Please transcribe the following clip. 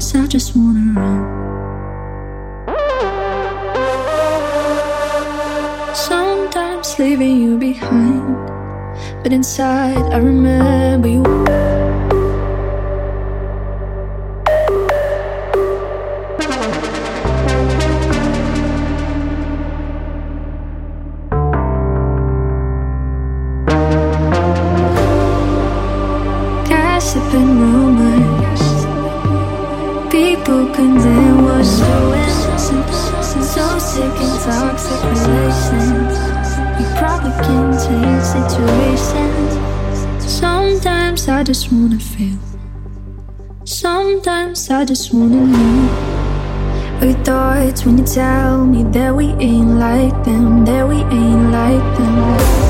Sometimes I just wanna run. Sometimes leaving you behind, but inside I remember you. Toxic relations. You probably can change situations. Sometimes I just wanna feel. Sometimes I just wanna know. Your thoughts when you tell me that we ain't like them, that we ain't like them.